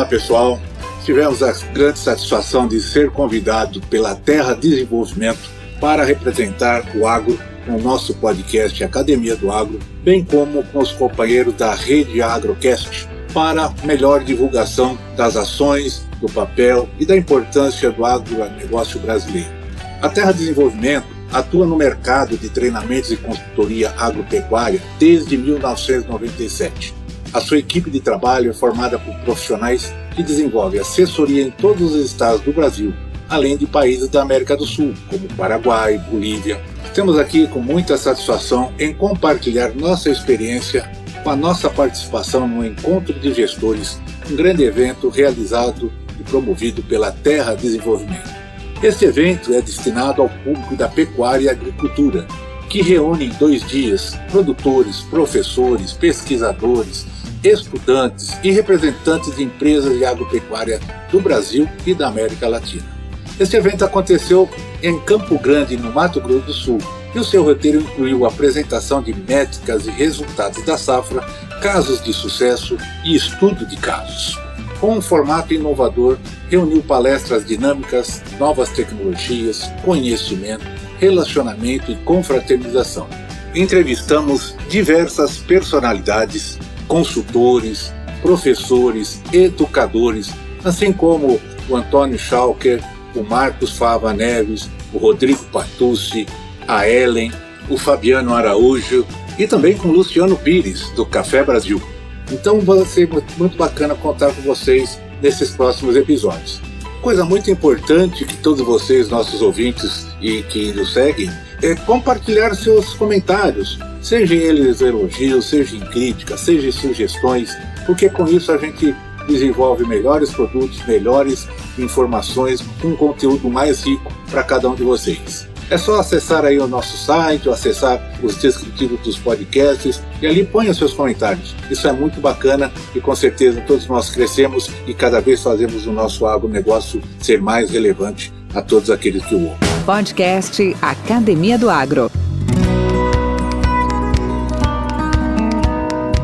Olá pessoal, tivemos a grande satisfação de ser convidado pela Terra Desenvolvimento para representar o agro no nosso podcast Academia do Agro, bem como com os companheiros da Rede Agrocast, para melhor divulgação das ações, do papel e da importância do agronegócio brasileiro. A Terra Desenvolvimento atua no mercado de treinamentos e consultoria agropecuária desde 1997 a sua equipe de trabalho é formada por profissionais que desenvolvem assessoria em todos os estados do Brasil, além de países da América do Sul, como Paraguai, Bolívia. Estamos aqui com muita satisfação em compartilhar nossa experiência com a nossa participação no Encontro de Gestores, um grande evento realizado e promovido pela Terra Desenvolvimento. Este evento é destinado ao público da pecuária e agricultura, que reúne em dois dias produtores, professores, pesquisadores, estudantes e representantes de empresas de agropecuária do Brasil e da América Latina. Este evento aconteceu em Campo Grande, no Mato Grosso do Sul, e o seu roteiro incluiu a apresentação de métricas e resultados da safra, casos de sucesso e estudo de casos. Com um formato inovador, reuniu palestras dinâmicas, novas tecnologias, conhecimento, relacionamento e confraternização. Entrevistamos diversas personalidades consultores, professores, educadores, assim como o Antônio Schalker, o Marcos Fava Neves, o Rodrigo Patucci, a Ellen, o Fabiano Araújo e também com o Luciano Pires, do Café Brasil. Então vai ser muito bacana contar com vocês nesses próximos episódios. Coisa muito importante que todos vocês, nossos ouvintes e que nos seguem, é compartilhar seus comentários, seja eles elogios, seja em críticas, seja em sugestões, porque com isso a gente desenvolve melhores produtos, melhores informações, um conteúdo mais rico para cada um de vocês. É só acessar aí o nosso site, ou acessar os descritivos dos podcasts e ali ponha seus comentários. Isso é muito bacana e com certeza todos nós crescemos e cada vez fazemos o nosso agronegócio ser mais relevante a todos aqueles que o ouvem. Podcast Academia do Agro.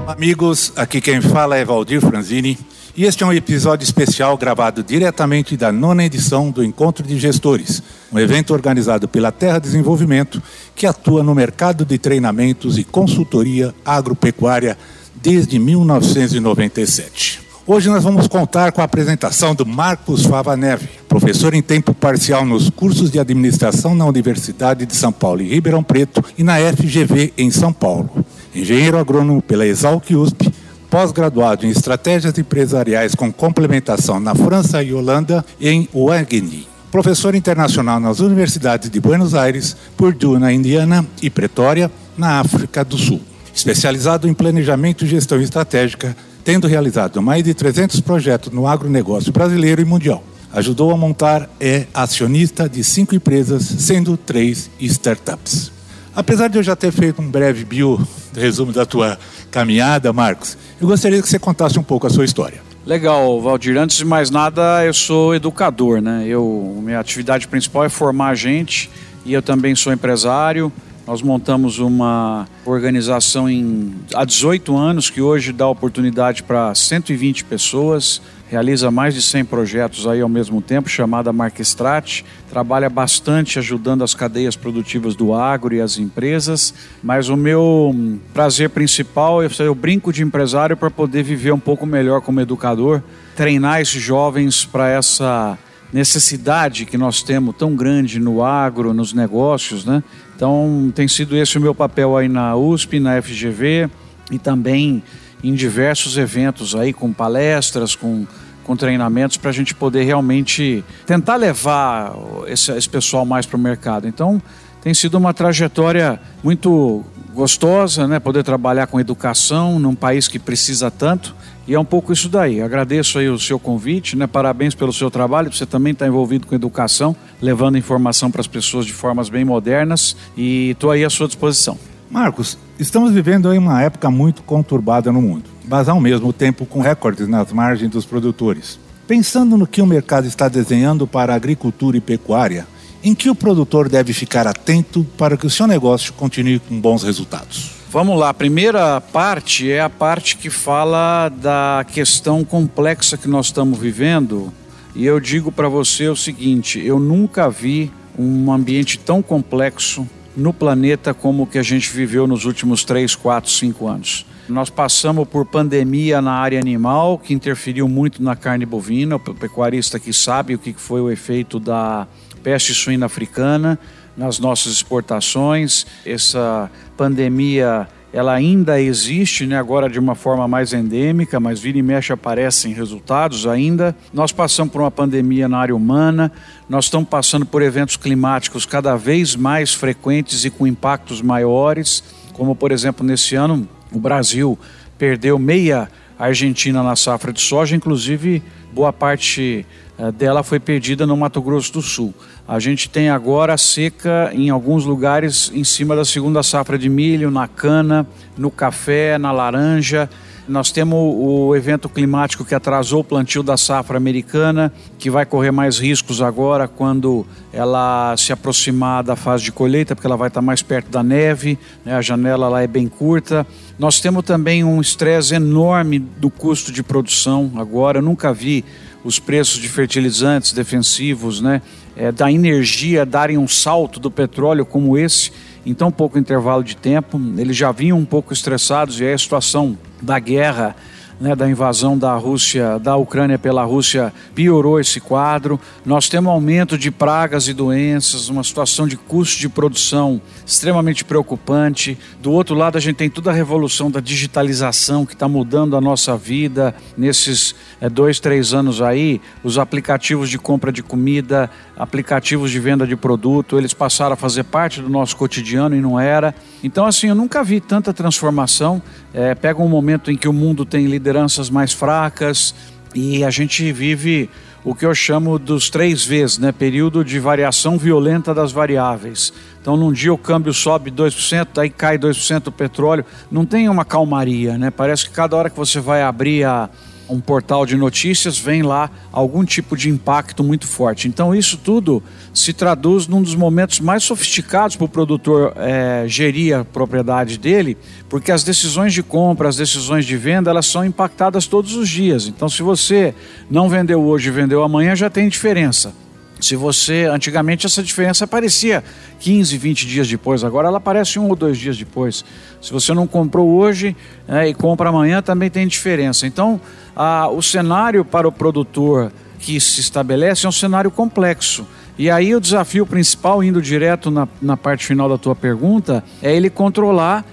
Amigos, aqui quem fala é Valdir Franzini e este é um episódio especial gravado diretamente da nona edição do Encontro de Gestores, um evento organizado pela Terra Desenvolvimento que atua no mercado de treinamentos e consultoria agropecuária desde 1997. Hoje nós vamos contar com a apresentação do Marcos Fava Neve, professor em tempo parcial nos cursos de administração na Universidade de São Paulo em Ribeirão Preto e na FGV em São Paulo. Engenheiro agrônomo pela Exalc USP, pós-graduado em estratégias empresariais com complementação na França e Holanda em Wageningen. Professor internacional nas universidades de Buenos Aires, Purdue na Indiana e Pretória, na África do Sul. Especializado em planejamento e gestão estratégica, tendo realizado mais de 300 projetos no agronegócio brasileiro e mundial. Ajudou a montar é acionista de cinco empresas, sendo três startups. Apesar de eu já ter feito um breve bio resumo da tua caminhada, Marcos, eu gostaria que você contasse um pouco a sua história. Legal, Valdir. Antes de mais nada, eu sou educador, né? Eu, minha atividade principal é formar gente e eu também sou empresário. Nós montamos uma organização em, há 18 anos que hoje dá oportunidade para 120 pessoas realiza mais de 100 projetos aí ao mesmo tempo, chamada Marquestrat, trabalha bastante ajudando as cadeias produtivas do agro e as empresas, mas o meu prazer principal é eu brinco de empresário para poder viver um pouco melhor como educador, treinar esses jovens para essa necessidade que nós temos tão grande no agro, nos negócios, né? Então tem sido esse o meu papel aí na USP, na FGV e também em diversos eventos aí com palestras, com, com treinamentos para a gente poder realmente tentar levar esse, esse pessoal mais para o mercado. Então tem sido uma trajetória muito gostosa, né? Poder trabalhar com educação num país que precisa tanto e é um pouco isso daí. Agradeço aí o seu convite, né? Parabéns pelo seu trabalho. Você também está envolvido com educação, levando informação para as pessoas de formas bem modernas e estou aí à sua disposição. Marcos, estamos vivendo aí uma época muito conturbada no mundo, mas ao mesmo tempo com recordes nas margens dos produtores. Pensando no que o mercado está desenhando para a agricultura e pecuária, em que o produtor deve ficar atento para que o seu negócio continue com bons resultados? Vamos lá, a primeira parte é a parte que fala da questão complexa que nós estamos vivendo. E eu digo para você o seguinte: eu nunca vi um ambiente tão complexo no planeta como o que a gente viveu nos últimos 3, 4, 5 anos. Nós passamos por pandemia na área animal, que interferiu muito na carne bovina, o pecuarista que sabe o que foi o efeito da peste suína africana nas nossas exportações. Essa pandemia ela ainda existe, né, agora de uma forma mais endêmica, mas vira e mexe aparecem resultados ainda. Nós passamos por uma pandemia na área humana, nós estamos passando por eventos climáticos cada vez mais frequentes e com impactos maiores, como por exemplo nesse ano o Brasil perdeu meia Argentina na safra de soja, inclusive boa parte eh, dela foi perdida no Mato Grosso do Sul. A gente tem agora seca em alguns lugares em cima da segunda safra de milho, na cana, no café, na laranja. Nós temos o evento climático que atrasou o plantio da safra americana, que vai correr mais riscos agora quando ela se aproximar da fase de colheita, porque ela vai estar mais perto da neve, né? a janela lá é bem curta. Nós temos também um estresse enorme do custo de produção agora. Eu nunca vi os preços de fertilizantes defensivos, né, é, da energia darem um salto do petróleo como esse em tão pouco intervalo de tempo. Eles já vinham um pouco estressados e aí a situação da guerra né, da invasão da Rússia, da Ucrânia pela Rússia, piorou esse quadro. Nós temos aumento de pragas e doenças, uma situação de custo de produção extremamente preocupante. Do outro lado, a gente tem toda a revolução da digitalização que está mudando a nossa vida nesses é, dois, três anos aí. Os aplicativos de compra de comida, aplicativos de venda de produto, eles passaram a fazer parte do nosso cotidiano e não era. Então, assim, eu nunca vi tanta transformação. É, pega um momento em que o mundo tem lideranças mais fracas e a gente vive o que eu chamo dos três Vs, né? Período de variação violenta das variáveis. Então, num dia o câmbio sobe 2%, aí cai 2% o petróleo. Não tem uma calmaria, né? Parece que cada hora que você vai abrir a um portal de notícias, vem lá algum tipo de impacto muito forte. Então, isso tudo se traduz num dos momentos mais sofisticados para o produtor é, gerir a propriedade dele, porque as decisões de compra, as decisões de venda, elas são impactadas todos os dias. Então, se você não vendeu hoje e vendeu amanhã, já tem diferença. Se você, antigamente essa diferença aparecia 15, 20 dias depois, agora ela aparece um ou dois dias depois. Se você não comprou hoje né, e compra amanhã, também tem diferença. Então, a, o cenário para o produtor que se estabelece é um cenário complexo. E aí o desafio principal, indo direto na, na parte final da tua pergunta, é ele controlar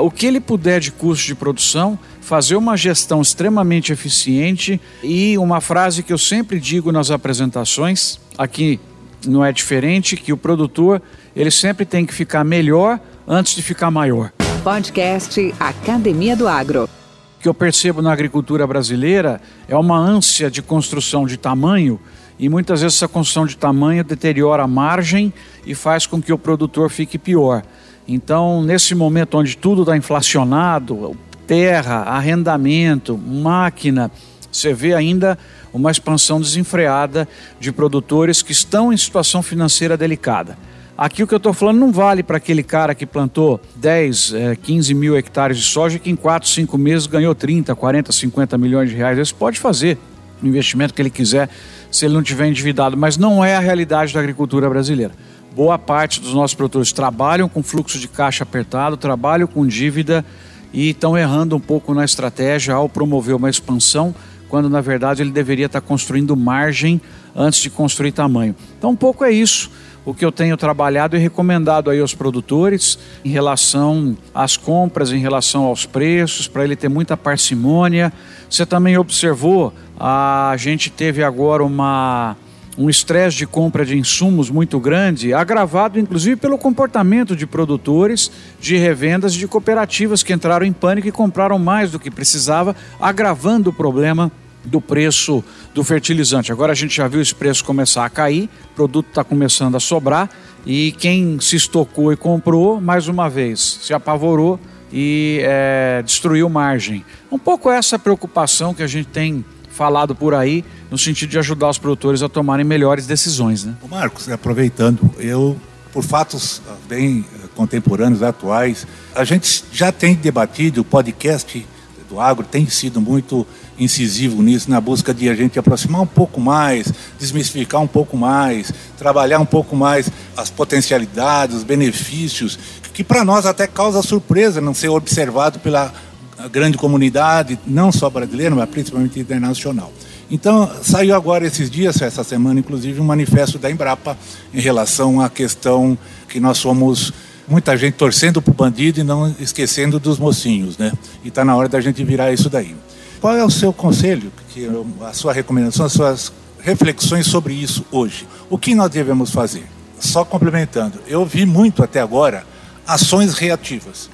o que ele puder de custo de produção, fazer uma gestão extremamente eficiente e uma frase que eu sempre digo nas apresentações, aqui não é diferente, que o produtor ele sempre tem que ficar melhor antes de ficar maior. Podcast Academia do Agro. O que eu percebo na agricultura brasileira é uma ânsia de construção de tamanho e muitas vezes essa construção de tamanho deteriora a margem e faz com que o produtor fique pior. Então, nesse momento onde tudo está inflacionado, terra, arrendamento, máquina, você vê ainda uma expansão desenfreada de produtores que estão em situação financeira delicada. Aqui o que eu estou falando não vale para aquele cara que plantou 10, 15 mil hectares de soja que em 4, 5 meses ganhou 30, 40, 50 milhões de reais. Esse pode fazer. investimento que ele quiser se ele não tiver endividado, mas não é a realidade da agricultura brasileira. Boa parte dos nossos produtores trabalham com fluxo de caixa apertado, trabalham com dívida e estão errando um pouco na estratégia ao promover uma expansão, quando na verdade ele deveria estar construindo margem antes de construir tamanho. Então, um pouco é isso o que eu tenho trabalhado e recomendado aí aos produtores em relação às compras, em relação aos preços, para ele ter muita parcimônia. Você também observou, a gente teve agora uma um estresse de compra de insumos muito grande, agravado inclusive pelo comportamento de produtores, de revendas de cooperativas que entraram em pânico e compraram mais do que precisava, agravando o problema do preço do fertilizante. Agora a gente já viu esse preço começar a cair, o produto está começando a sobrar e quem se estocou e comprou, mais uma vez, se apavorou e é, destruiu margem. Um pouco essa preocupação que a gente tem falado por aí, no sentido de ajudar os produtores a tomarem melhores decisões. Né? Marcos, aproveitando, eu, por fatos bem contemporâneos, atuais, a gente já tem debatido, o podcast do agro tem sido muito incisivo nisso, na busca de a gente aproximar um pouco mais, desmistificar um pouco mais, trabalhar um pouco mais as potencialidades, os benefícios, que para nós até causa surpresa não ser observado pela grande comunidade, não só brasileira, mas principalmente internacional. Então, saiu agora esses dias, essa semana, inclusive, um manifesto da Embrapa em relação à questão que nós somos muita gente torcendo para o bandido e não esquecendo dos mocinhos, né? E está na hora da gente virar isso daí. Qual é o seu conselho, a sua recomendação, as suas reflexões sobre isso hoje? O que nós devemos fazer? Só complementando, eu vi muito até agora ações reativas.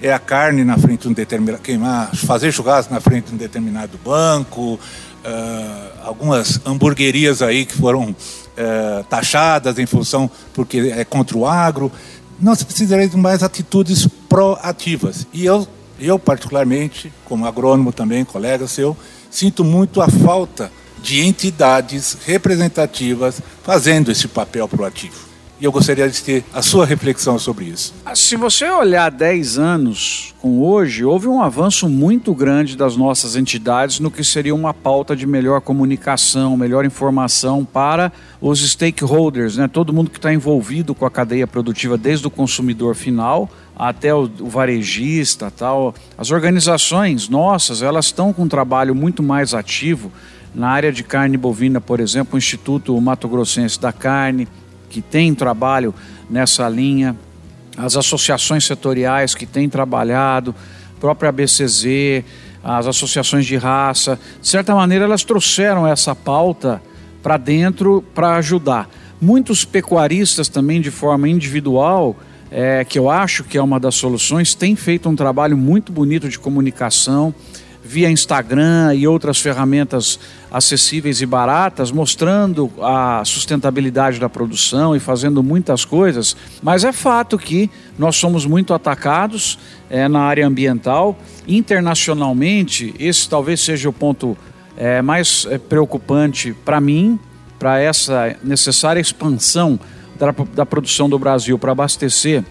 É a carne na frente de um determinado. queimar, fazer churrasco na frente de um determinado banco, uh, algumas hamburguerias aí que foram uh, taxadas em função porque é contra o agro. Nós precisaremos de mais atitudes proativas. E eu eu, particularmente, como agrônomo também, colega seu, sinto muito a falta de entidades representativas fazendo esse papel proativo. E eu gostaria de ter a sua reflexão sobre isso. Ah, se você olhar 10 anos com hoje, houve um avanço muito grande das nossas entidades no que seria uma pauta de melhor comunicação, melhor informação para os stakeholders, né? todo mundo que está envolvido com a cadeia produtiva, desde o consumidor final até o, o varejista, tal. As organizações nossas, elas estão com um trabalho muito mais ativo na área de carne bovina, por exemplo, o Instituto Mato Grossense da Carne, que tem trabalho nessa linha, as associações setoriais que têm trabalhado, própria ABCZ, as associações de raça, de certa maneira elas trouxeram essa pauta para dentro para ajudar. Muitos pecuaristas também de forma individual, é, que eu acho que é uma das soluções, têm feito um trabalho muito bonito de comunicação via Instagram e outras ferramentas acessíveis e baratas, mostrando a sustentabilidade da produção e fazendo muitas coisas, mas é fato que nós somos muito atacados é, na área ambiental. Internacionalmente, esse talvez seja o ponto é, mais é, preocupante para mim, para essa necessária expansão da, da produção do Brasil para abastecer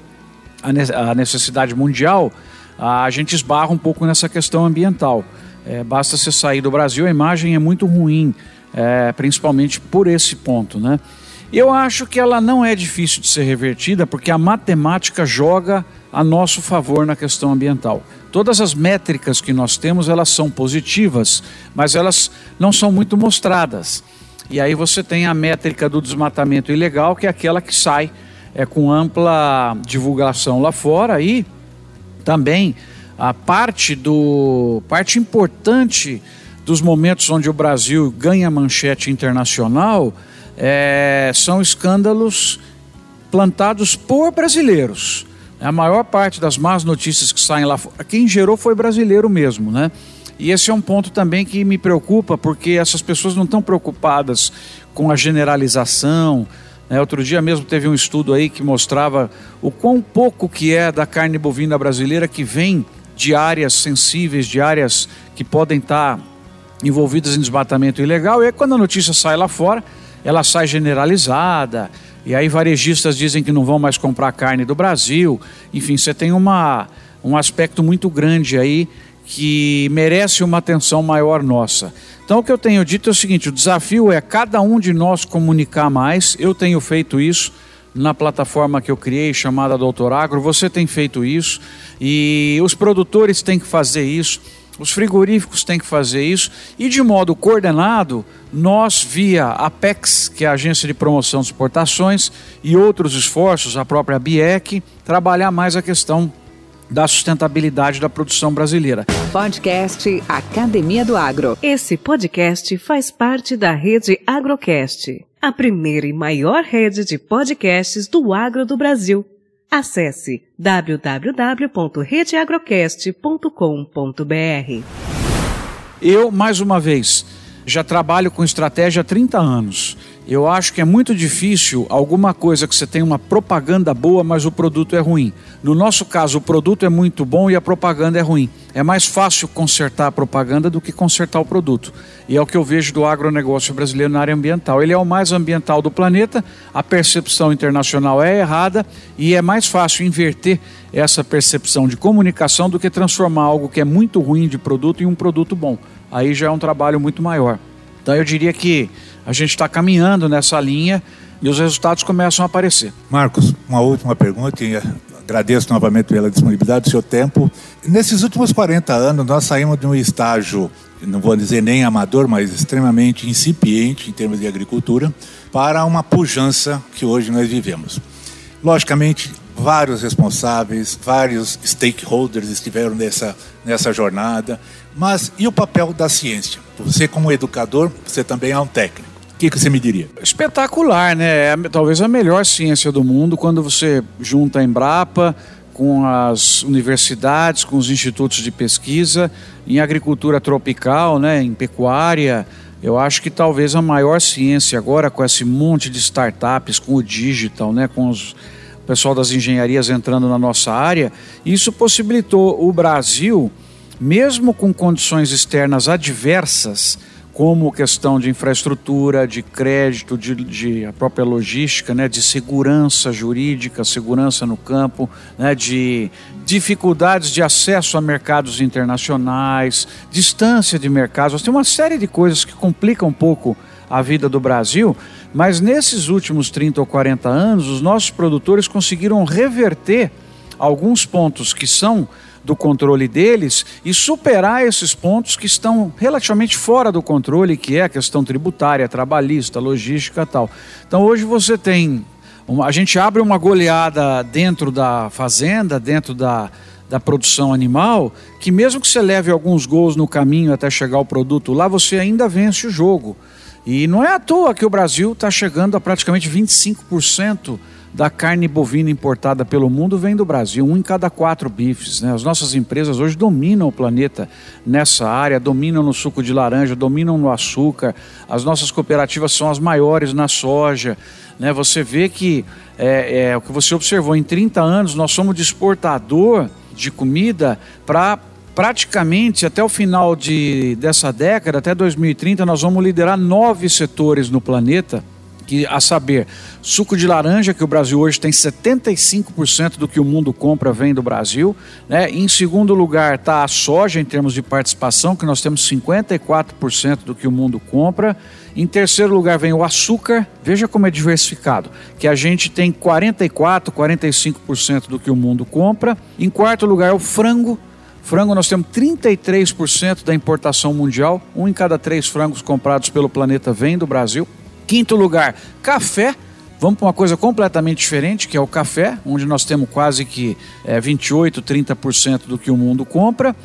a necessidade mundial a gente esbarra um pouco nessa questão ambiental. É, basta você sair do Brasil, a imagem é muito ruim, é, principalmente por esse ponto, né? Eu acho que ela não é difícil de ser revertida porque a matemática joga a nosso favor na questão ambiental. Todas as métricas que nós temos, elas são positivas, mas elas não são muito mostradas. E aí você tem a métrica do desmatamento ilegal, que é aquela que sai é, com ampla divulgação lá fora e também a parte do parte importante dos momentos onde o Brasil ganha manchete internacional é, são escândalos plantados por brasileiros. A maior parte das más notícias que saem lá fora, quem gerou foi brasileiro mesmo, né? E esse é um ponto também que me preocupa, porque essas pessoas não estão preocupadas com a generalização, né, outro dia mesmo teve um estudo aí que mostrava o quão pouco que é da carne bovina brasileira que vem de áreas sensíveis, de áreas que podem estar envolvidas em desmatamento ilegal. E aí, quando a notícia sai lá fora, ela sai generalizada. E aí varejistas dizem que não vão mais comprar carne do Brasil. Enfim, você tem uma, um aspecto muito grande aí que merece uma atenção maior nossa. Então, o que eu tenho dito é o seguinte: o desafio é cada um de nós comunicar mais. Eu tenho feito isso na plataforma que eu criei chamada Doutor Agro. Você tem feito isso e os produtores têm que fazer isso. Os frigoríficos têm que fazer isso e, de modo coordenado, nós, via Apex, que é a Agência de Promoção de Exportações, e outros esforços, a própria BIEC, trabalhar mais a questão da sustentabilidade da produção brasileira. Podcast Academia do Agro. Esse podcast faz parte da rede Agrocast, a primeira e maior rede de podcasts do agro do Brasil. Acesse www.redeagrocast.com.br. Eu, mais uma vez, já trabalho com estratégia há 30 anos. Eu acho que é muito difícil alguma coisa que você tem uma propaganda boa, mas o produto é ruim. No nosso caso, o produto é muito bom e a propaganda é ruim. É mais fácil consertar a propaganda do que consertar o produto. E é o que eu vejo do agronegócio brasileiro na área ambiental. Ele é o mais ambiental do planeta, a percepção internacional é errada e é mais fácil inverter essa percepção de comunicação do que transformar algo que é muito ruim de produto em um produto bom. Aí já é um trabalho muito maior. Então eu diria que a gente está caminhando nessa linha e os resultados começam a aparecer. Marcos, uma última pergunta e agradeço novamente pela disponibilidade do seu tempo. Nesses últimos 40 anos, nós saímos de um estágio, não vou dizer nem amador, mas extremamente incipiente em termos de agricultura, para uma pujança que hoje nós vivemos. Logicamente, vários responsáveis, vários stakeholders estiveram nessa, nessa jornada, mas e o papel da ciência? Você, como educador, você também é um técnico. O que, que você me diria? Espetacular, né? É talvez a melhor ciência do mundo quando você junta a Embrapa com as universidades, com os institutos de pesquisa em agricultura tropical, né, em pecuária. Eu acho que talvez a maior ciência agora com esse monte de startups, com o digital, né, com os o pessoal das engenharias entrando na nossa área, isso possibilitou o Brasil mesmo com condições externas adversas, como questão de infraestrutura, de crédito, de, de, a própria logística, né, de segurança jurídica, segurança no campo, né, de dificuldades de acesso a mercados internacionais, distância de mercados. Tem uma série de coisas que complicam um pouco a vida do Brasil, mas nesses últimos 30 ou 40 anos, os nossos produtores conseguiram reverter alguns pontos que são do controle deles e superar esses pontos que estão relativamente fora do controle, que é a questão tributária, trabalhista, logística tal. Então hoje você tem. Uma, a gente abre uma goleada dentro da fazenda, dentro da, da produção animal, que mesmo que você leve alguns gols no caminho até chegar ao produto lá, você ainda vence o jogo. E não é à toa que o Brasil está chegando a praticamente 25% da carne bovina importada pelo mundo vem do Brasil, um em cada quatro bifes. Né? As nossas empresas hoje dominam o planeta nessa área, dominam no suco de laranja, dominam no açúcar. As nossas cooperativas são as maiores na soja. Né? Você vê que é, é o que você observou, em 30 anos nós somos de exportador de comida para praticamente até o final de, dessa década, até 2030, nós vamos liderar nove setores no planeta que, a saber, suco de laranja, que o Brasil hoje tem 75% do que o mundo compra vem do Brasil. Né? Em segundo lugar está a soja, em termos de participação, que nós temos 54% do que o mundo compra. Em terceiro lugar vem o açúcar, veja como é diversificado, que a gente tem 44%, 45% do que o mundo compra. Em quarto lugar é o frango, Frango, nós temos 33% da importação mundial. Um em cada três frangos comprados pelo planeta vem do Brasil. Quinto lugar, café. Vamos para uma coisa completamente diferente, que é o café, onde nós temos quase que é, 28, 30% do que o mundo compra.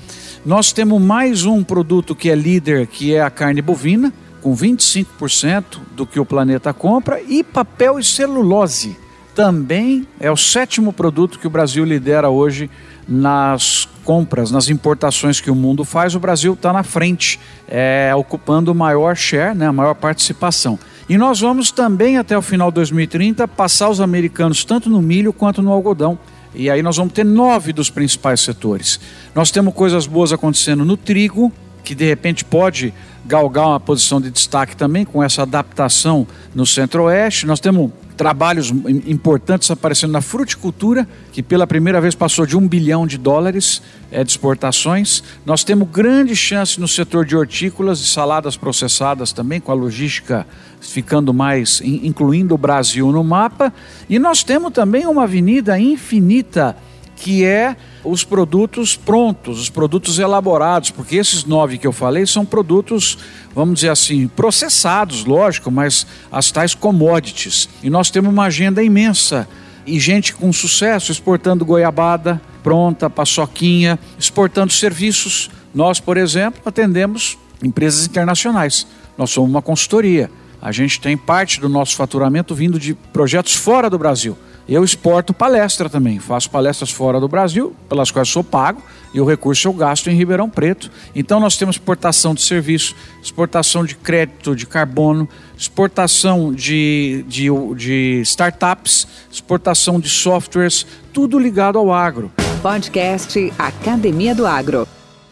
Nós temos mais um produto que é líder, que é a carne bovina, com 25% do que o planeta compra, e papel e celulose. Também é o sétimo produto que o Brasil lidera hoje nas compras, nas importações que o mundo faz. O Brasil está na frente, é, ocupando o maior share, né, a maior participação. E nós vamos também, até o final de 2030, passar os americanos tanto no milho quanto no algodão. E aí nós vamos ter nove dos principais setores. Nós temos coisas boas acontecendo no trigo, que de repente pode galgar uma posição de destaque também com essa adaptação no Centro-Oeste. Nós temos trabalhos importantes aparecendo na fruticultura, que pela primeira vez passou de um bilhão de dólares é, de exportações. Nós temos grande chance no setor de hortícolas e saladas processadas também, com a logística ficando mais, incluindo o Brasil no mapa. E nós temos também uma avenida infinita que é os produtos prontos, os produtos elaborados, porque esses nove que eu falei são produtos, vamos dizer assim, processados, lógico, mas as tais commodities. E nós temos uma agenda imensa e gente com sucesso exportando goiabada pronta, paçoquinha, exportando serviços. Nós, por exemplo, atendemos empresas internacionais. Nós somos uma consultoria. A gente tem parte do nosso faturamento vindo de projetos fora do Brasil. Eu exporto palestra também, faço palestras fora do Brasil, pelas quais sou pago, e o recurso eu gasto em Ribeirão Preto. Então nós temos exportação de serviço, exportação de crédito de carbono, exportação de, de, de startups, exportação de softwares, tudo ligado ao agro. Podcast Academia do Agro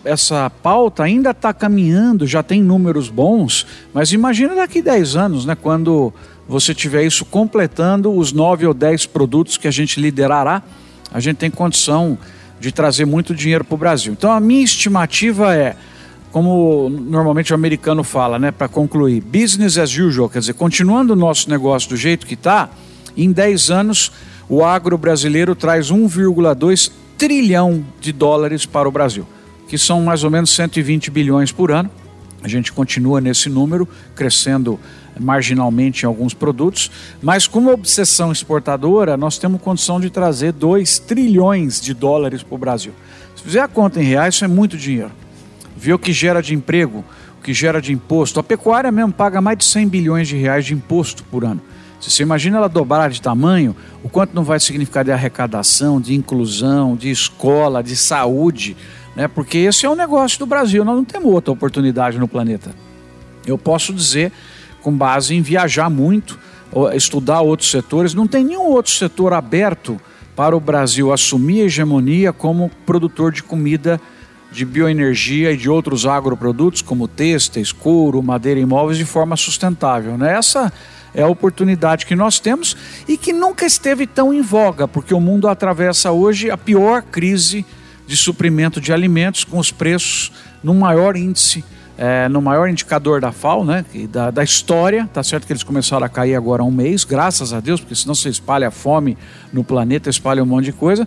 essa pauta ainda está caminhando, já tem números bons, mas imagina daqui 10 anos, né, quando você tiver isso completando os 9 ou 10 produtos que a gente liderará, a gente tem condição de trazer muito dinheiro para o Brasil. Então a minha estimativa é, como normalmente o americano fala, né, para concluir, business as usual, quer dizer, continuando o nosso negócio do jeito que está, em 10 anos o agro brasileiro traz 1,2 trilhão de dólares para o Brasil que são mais ou menos 120 bilhões por ano. A gente continua nesse número, crescendo marginalmente em alguns produtos, mas como obsessão exportadora, nós temos condição de trazer 2 trilhões de dólares para o Brasil. Se fizer a conta em reais, isso é muito dinheiro. Vê o que gera de emprego, o que gera de imposto. A pecuária mesmo paga mais de 100 bilhões de reais de imposto por ano. Se você imagina ela dobrar de tamanho, o quanto não vai significar de arrecadação, de inclusão, de escola, de saúde, né? Porque esse é o negócio do Brasil, nós não temos outra oportunidade no planeta. Eu posso dizer, com base em viajar muito, estudar outros setores, não tem nenhum outro setor aberto para o Brasil assumir a hegemonia como produtor de comida de bioenergia e de outros agroprodutos como têxteis, couro, madeira e imóveis de forma sustentável. Né? Essa é a oportunidade que nós temos e que nunca esteve tão em voga, porque o mundo atravessa hoje a pior crise de suprimento de alimentos com os preços no maior índice, é, no maior indicador da FAO, né, da, da história. Tá certo que eles começaram a cair agora há um mês, graças a Deus, porque senão você espalha fome no planeta, espalha um monte de coisa.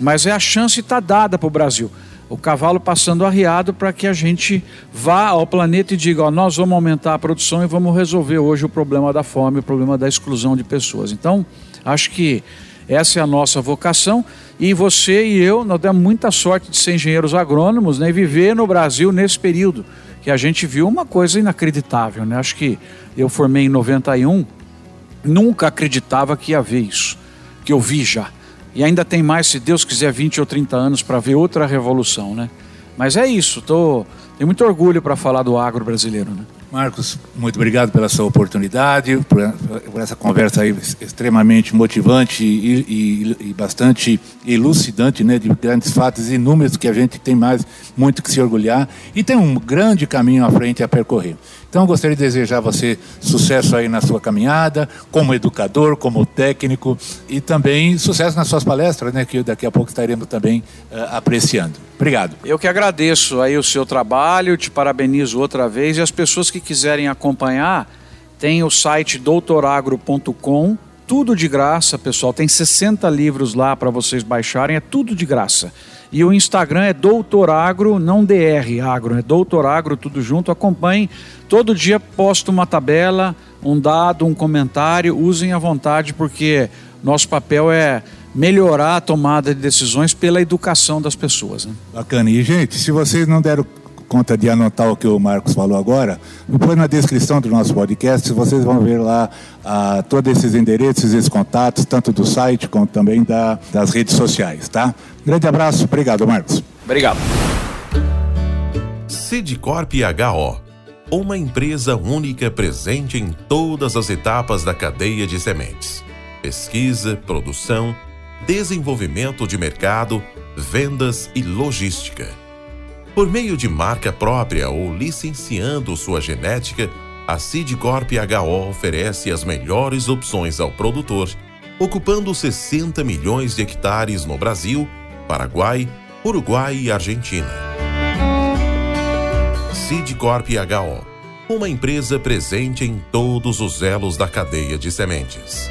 Mas é a chance está dada para o Brasil. O cavalo passando arriado para que a gente vá ao planeta e diga: ó, nós vamos aumentar a produção e vamos resolver hoje o problema da fome, o problema da exclusão de pessoas. Então, acho que essa é a nossa vocação. E você e eu, nós demos muita sorte de ser engenheiros agrônomos né, e viver no Brasil nesse período, que a gente viu uma coisa inacreditável. Né? Acho que eu formei em 91, nunca acreditava que ia ver isso, que eu vi já. E ainda tem mais, se Deus quiser, 20 ou 30 anos para ver outra revolução. Né? Mas é isso, tô, tenho muito orgulho para falar do agro brasileiro. Né? Marcos, muito obrigado pela sua oportunidade, por, por essa conversa aí extremamente motivante e, e, e, bastante elucidante, né, de grandes fatos e números que a gente tem mais muito que se orgulhar e tem um grande caminho à frente a percorrer. Então, gostaria de desejar a você sucesso aí na sua caminhada, como educador, como técnico e também sucesso nas suas palestras, né, que daqui a pouco estaremos também uh, apreciando. Obrigado. Eu que agradeço aí o seu trabalho, te parabenizo outra vez e as pessoas que quiserem acompanhar, tem o site doutoragro.com, tudo de graça, pessoal. Tem 60 livros lá para vocês baixarem, é tudo de graça. E o Instagram é doutoragro, não DR agro, é doutoragro, tudo junto. Acompanhem Todo dia posto uma tabela, um dado, um comentário, usem à vontade, porque nosso papel é melhorar a tomada de decisões pela educação das pessoas. Né? Bacana. E, gente, se vocês não deram conta de anotar o que o Marcos falou agora, depois na descrição do nosso podcast vocês vão ver lá ah, todos esses endereços, esses contatos, tanto do site como também da, das redes sociais, tá? Grande abraço, obrigado, Marcos. Obrigado. Sidcorp HO uma empresa única presente em todas as etapas da cadeia de sementes: pesquisa, produção, desenvolvimento de mercado, vendas e logística. Por meio de marca própria ou licenciando sua genética, a Sidcorp HO oferece as melhores opções ao produtor, ocupando 60 milhões de hectares no Brasil, Paraguai, Uruguai e Argentina. Sidcorp HO, uma empresa presente em todos os elos da cadeia de sementes.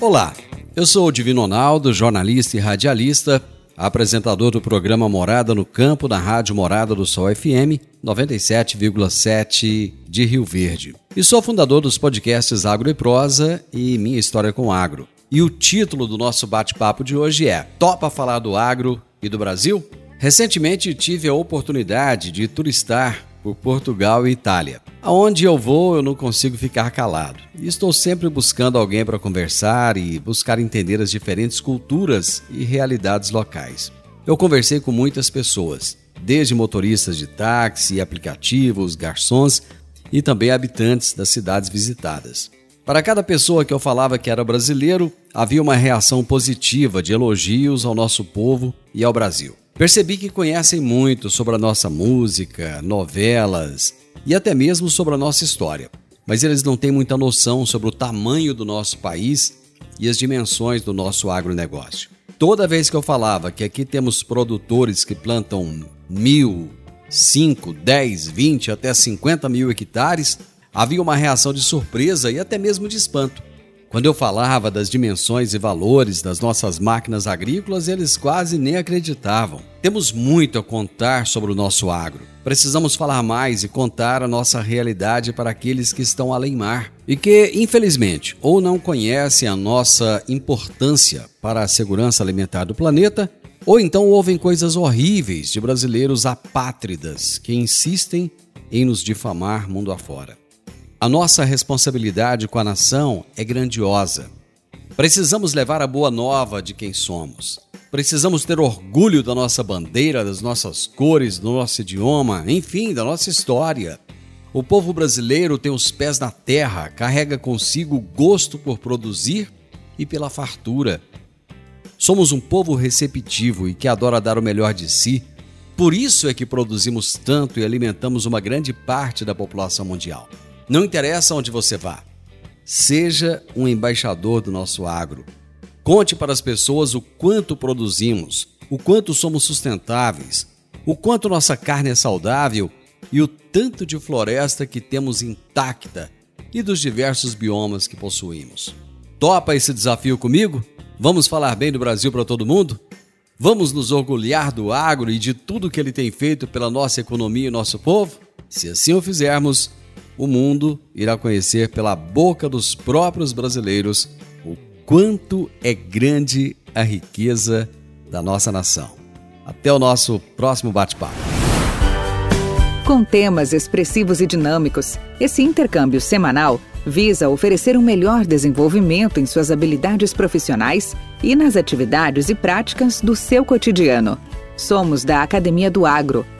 Olá, eu sou o Divino Ronaldo, jornalista e radialista, apresentador do programa Morada no Campo na Rádio Morada do Sol FM 97,7 de Rio Verde. E sou fundador dos podcasts Agro e Prosa e Minha História com Agro. E o título do nosso bate-papo de hoje é Topa falar do agro e do Brasil? Recentemente tive a oportunidade de turistar por Portugal e Itália. Aonde eu vou, eu não consigo ficar calado. estou sempre buscando alguém para conversar e buscar entender as diferentes culturas e realidades locais. Eu conversei com muitas pessoas, desde motoristas de táxi, aplicativos, garçons e também habitantes das cidades visitadas. Para cada pessoa que eu falava que era brasileiro, havia uma reação positiva de elogios ao nosso povo e ao Brasil. Percebi que conhecem muito sobre a nossa música, novelas e até mesmo sobre a nossa história, mas eles não têm muita noção sobre o tamanho do nosso país e as dimensões do nosso agronegócio. Toda vez que eu falava que aqui temos produtores que plantam mil, cinco, dez, vinte, até cinquenta mil hectares, havia uma reação de surpresa e até mesmo de espanto. Quando eu falava das dimensões e valores das nossas máquinas agrícolas, eles quase nem acreditavam. Temos muito a contar sobre o nosso agro. Precisamos falar mais e contar a nossa realidade para aqueles que estão além mar e que, infelizmente, ou não conhecem a nossa importância para a segurança alimentar do planeta, ou então ouvem coisas horríveis de brasileiros apátridas que insistem em nos difamar mundo afora. A nossa responsabilidade com a nação é grandiosa. Precisamos levar a boa nova de quem somos. Precisamos ter orgulho da nossa bandeira, das nossas cores, do nosso idioma, enfim, da nossa história. O povo brasileiro tem os pés na terra, carrega consigo o gosto por produzir e pela fartura. Somos um povo receptivo e que adora dar o melhor de si. Por isso é que produzimos tanto e alimentamos uma grande parte da população mundial. Não interessa onde você vá. Seja um embaixador do nosso agro. Conte para as pessoas o quanto produzimos, o quanto somos sustentáveis, o quanto nossa carne é saudável e o tanto de floresta que temos intacta e dos diversos biomas que possuímos. Topa esse desafio comigo? Vamos falar bem do Brasil para todo mundo? Vamos nos orgulhar do agro e de tudo que ele tem feito pela nossa economia e nosso povo? Se assim o fizermos, o mundo irá conhecer pela boca dos próprios brasileiros o quanto é grande a riqueza da nossa nação. Até o nosso próximo bate-papo. Com temas expressivos e dinâmicos, esse intercâmbio semanal visa oferecer um melhor desenvolvimento em suas habilidades profissionais e nas atividades e práticas do seu cotidiano. Somos da Academia do Agro